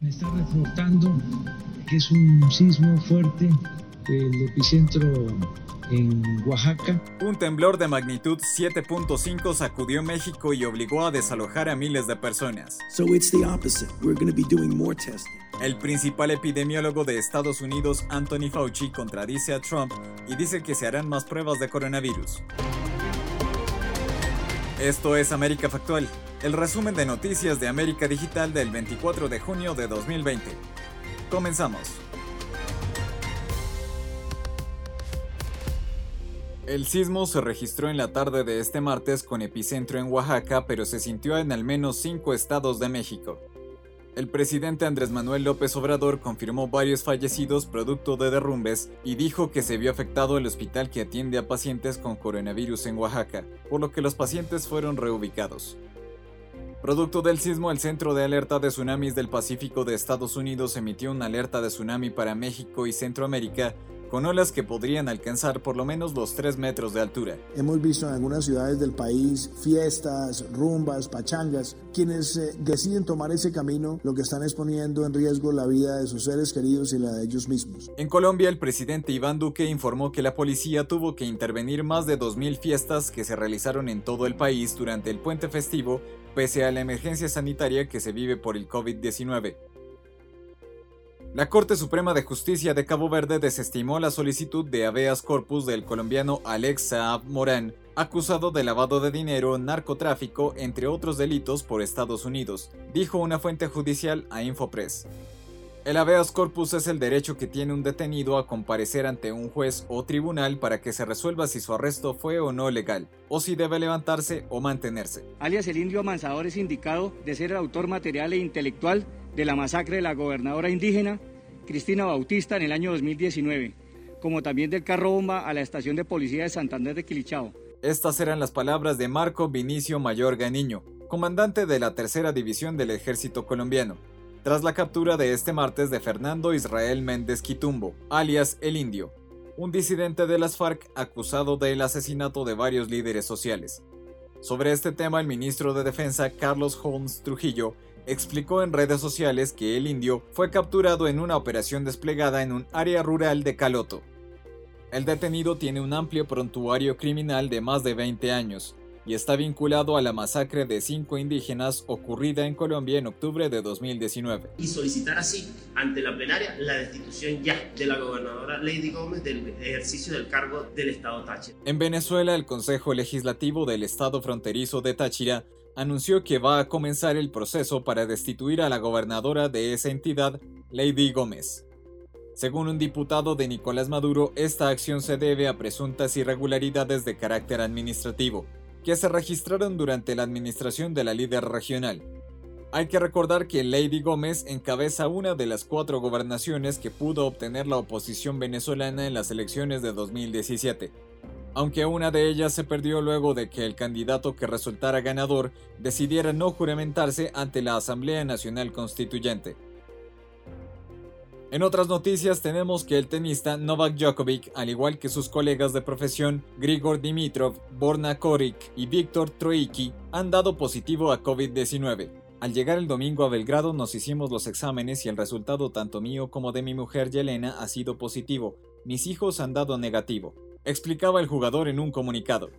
Me está reportando que es un sismo fuerte, el epicentro en Oaxaca. Un temblor de magnitud 7.5 sacudió México y obligó a desalojar a miles de personas. El principal epidemiólogo de Estados Unidos, Anthony Fauci, contradice a Trump y dice que se harán más pruebas de coronavirus. Esto es América Factual, el resumen de noticias de América Digital del 24 de junio de 2020. Comenzamos. El sismo se registró en la tarde de este martes con epicentro en Oaxaca, pero se sintió en al menos cinco estados de México. El presidente Andrés Manuel López Obrador confirmó varios fallecidos producto de derrumbes y dijo que se vio afectado el hospital que atiende a pacientes con coronavirus en Oaxaca, por lo que los pacientes fueron reubicados. Producto del sismo, el Centro de Alerta de Tsunamis del Pacífico de Estados Unidos emitió una alerta de tsunami para México y Centroamérica con olas que podrían alcanzar por lo menos los 3 metros de altura. Hemos visto en algunas ciudades del país fiestas, rumbas, pachangas. Quienes eh, deciden tomar ese camino lo que están exponiendo en riesgo la vida de sus seres queridos y la de ellos mismos. En Colombia, el presidente Iván Duque informó que la policía tuvo que intervenir más de 2.000 fiestas que se realizaron en todo el país durante el puente festivo, pese a la emergencia sanitaria que se vive por el COVID-19. La Corte Suprema de Justicia de Cabo Verde desestimó la solicitud de habeas corpus del colombiano Alex Saab Morán, acusado de lavado de dinero, narcotráfico, entre otros delitos por Estados Unidos, dijo una fuente judicial a Infopress. El habeas corpus es el derecho que tiene un detenido a comparecer ante un juez o tribunal para que se resuelva si su arresto fue o no legal, o si debe levantarse o mantenerse. Alias el indio Amansador es indicado de ser autor material e intelectual de la masacre de la gobernadora indígena Cristina Bautista en el año 2019, como también del carro bomba a la estación de policía de Santander de Quilichao. Estas eran las palabras de Marco Vinicio Mayor Ganiño, comandante de la tercera división del ejército colombiano, tras la captura de este martes de Fernando Israel Méndez Quitumbo, alias El Indio, un disidente de las FARC acusado del asesinato de varios líderes sociales. Sobre este tema, el ministro de Defensa Carlos Holmes Trujillo explicó en redes sociales que el indio fue capturado en una operación desplegada en un área rural de Caloto. El detenido tiene un amplio prontuario criminal de más de 20 años y está vinculado a la masacre de cinco indígenas ocurrida en Colombia en octubre de 2019. Y solicitar así ante la plenaria la destitución ya de la gobernadora Lady Gómez del ejercicio del cargo del Estado Táchira. En Venezuela, el Consejo Legislativo del Estado Fronterizo de Táchira anunció que va a comenzar el proceso para destituir a la gobernadora de esa entidad, Lady Gómez. Según un diputado de Nicolás Maduro, esta acción se debe a presuntas irregularidades de carácter administrativo, que se registraron durante la administración de la líder regional. Hay que recordar que Lady Gómez encabeza una de las cuatro gobernaciones que pudo obtener la oposición venezolana en las elecciones de 2017 aunque una de ellas se perdió luego de que el candidato que resultara ganador decidiera no juramentarse ante la Asamblea Nacional Constituyente. En otras noticias tenemos que el tenista Novak Djokovic, al igual que sus colegas de profesión Grigor Dimitrov, Borna Koric y Víctor Troicki, han dado positivo a COVID-19. Al llegar el domingo a Belgrado nos hicimos los exámenes y el resultado tanto mío como de mi mujer Yelena ha sido positivo. Mis hijos han dado negativo explicaba el jugador en un comunicado.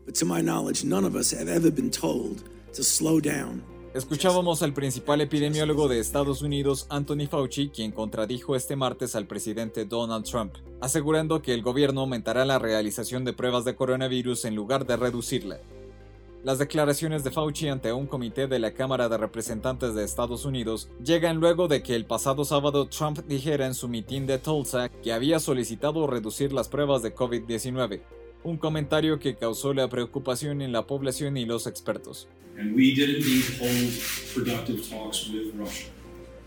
Escuchábamos al principal epidemiólogo de Estados Unidos, Anthony Fauci, quien contradijo este martes al presidente Donald Trump, asegurando que el gobierno aumentará la realización de pruebas de coronavirus en lugar de reducirla. Las declaraciones de Fauci ante un comité de la Cámara de Representantes de Estados Unidos llegan luego de que el pasado sábado Trump dijera en su mitin de Tulsa que había solicitado reducir las pruebas de COVID-19, un comentario que causó la preocupación en la población y los expertos.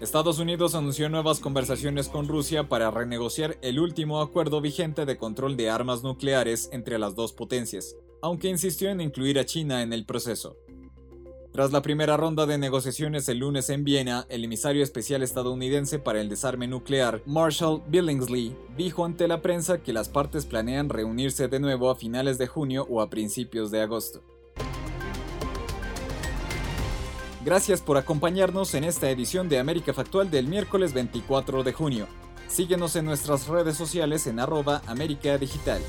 Estados Unidos anunció nuevas conversaciones con Rusia para renegociar el último acuerdo vigente de control de armas nucleares entre las dos potencias aunque insistió en incluir a China en el proceso. Tras la primera ronda de negociaciones el lunes en Viena, el emisario especial estadounidense para el desarme nuclear, Marshall Billingsley, dijo ante la prensa que las partes planean reunirse de nuevo a finales de junio o a principios de agosto. Gracias por acompañarnos en esta edición de América Factual del miércoles 24 de junio. Síguenos en nuestras redes sociales en arroba América Digital.